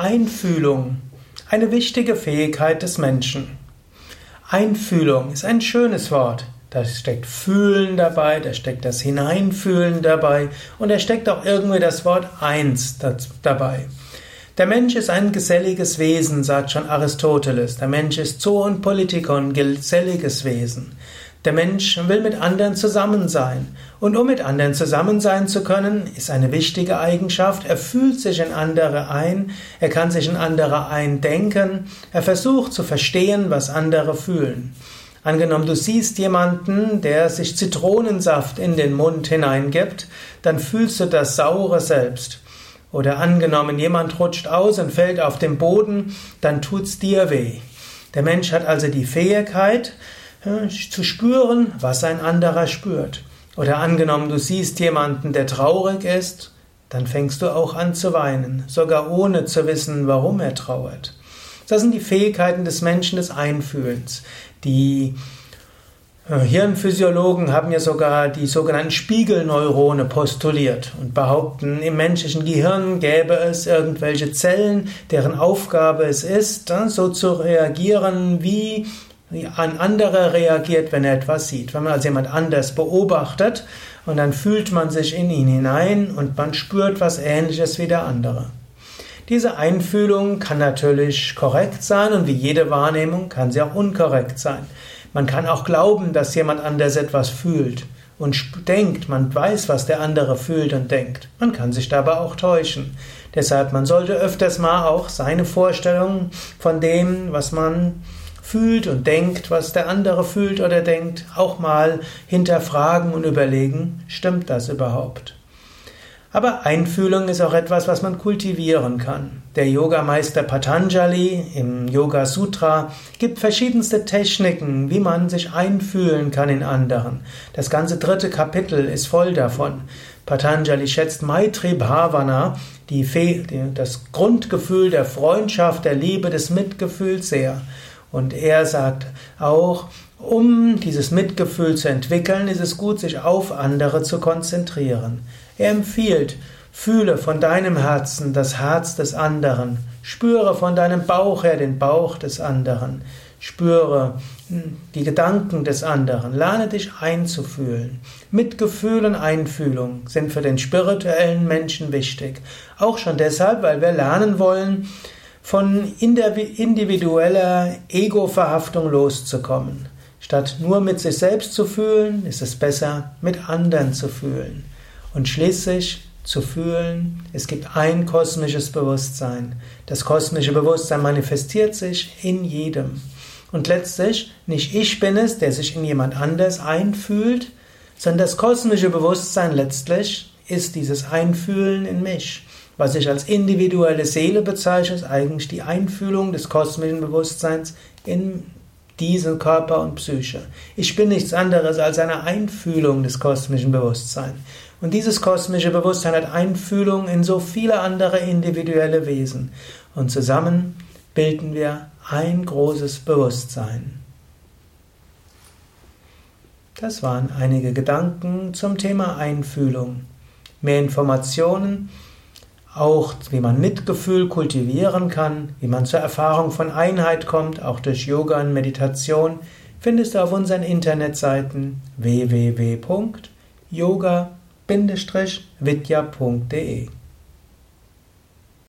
Einfühlung, eine wichtige Fähigkeit des Menschen. Einfühlung ist ein schönes Wort. Da steckt Fühlen dabei, da steckt das Hineinfühlen dabei und da steckt auch irgendwie das Wort Eins dabei. Der Mensch ist ein geselliges Wesen, sagt schon Aristoteles. Der Mensch ist Zoon Politikon, geselliges Wesen. Der Mensch will mit anderen zusammen sein. Und um mit anderen zusammen sein zu können, ist eine wichtige Eigenschaft, er fühlt sich in andere ein, er kann sich in andere eindenken, er versucht zu verstehen, was andere fühlen. Angenommen, du siehst jemanden, der sich Zitronensaft in den Mund hineingibt, dann fühlst du das Saure selbst. Oder angenommen, jemand rutscht aus und fällt auf den Boden, dann tut's dir weh. Der Mensch hat also die Fähigkeit, zu spüren, was ein anderer spürt. Oder angenommen, du siehst jemanden, der traurig ist, dann fängst du auch an zu weinen, sogar ohne zu wissen, warum er trauert. Das sind die Fähigkeiten des Menschen des Einfühlens. Die äh, Hirnphysiologen haben ja sogar die sogenannten Spiegelneurone postuliert und behaupten, im menschlichen Gehirn gäbe es irgendwelche Zellen, deren Aufgabe es ist, so zu reagieren, wie ein anderer reagiert, wenn er etwas sieht. Wenn man also jemand anders beobachtet und dann fühlt man sich in ihn hinein und man spürt was Ähnliches wie der andere. Diese Einfühlung kann natürlich korrekt sein und wie jede Wahrnehmung kann sie auch unkorrekt sein. Man kann auch glauben, dass jemand anders etwas fühlt und denkt, man weiß, was der andere fühlt und denkt. Man kann sich dabei auch täuschen. Deshalb, man sollte öfters mal auch seine Vorstellung von dem, was man fühlt und denkt, was der andere fühlt oder denkt, auch mal hinterfragen und überlegen, stimmt das überhaupt? Aber Einfühlung ist auch etwas, was man kultivieren kann. Der Yogameister Patanjali im Yoga Sutra gibt verschiedenste Techniken, wie man sich einfühlen kann in anderen. Das ganze dritte Kapitel ist voll davon. Patanjali schätzt Maitri Bhavana, die, das Grundgefühl der Freundschaft, der Liebe, des Mitgefühls sehr. Und er sagt auch, um dieses Mitgefühl zu entwickeln, ist es gut, sich auf andere zu konzentrieren. Er empfiehlt, fühle von deinem Herzen das Herz des anderen, spüre von deinem Bauch her den Bauch des anderen, spüre hm, die Gedanken des anderen, lerne dich einzufühlen. Mitgefühl und Einfühlung sind für den spirituellen Menschen wichtig. Auch schon deshalb, weil wir lernen wollen, von individueller Ego-Verhaftung loszukommen. Statt nur mit sich selbst zu fühlen, ist es besser, mit anderen zu fühlen. Und schließlich zu fühlen, es gibt ein kosmisches Bewusstsein. Das kosmische Bewusstsein manifestiert sich in jedem. Und letztlich, nicht ich bin es, der sich in jemand anders einfühlt, sondern das kosmische Bewusstsein letztlich ist dieses Einfühlen in mich. Was ich als individuelle Seele bezeichne, ist eigentlich die Einfühlung des kosmischen Bewusstseins in diesen Körper und Psyche. Ich bin nichts anderes als eine Einfühlung des kosmischen Bewusstseins. Und dieses kosmische Bewusstsein hat Einfühlung in so viele andere individuelle Wesen. Und zusammen bilden wir ein großes Bewusstsein. Das waren einige Gedanken zum Thema Einfühlung. Mehr Informationen auch wie man Mitgefühl kultivieren kann, wie man zur Erfahrung von Einheit kommt, auch durch Yoga und Meditation, findest du auf unseren Internetseiten www.yoga-vidya.de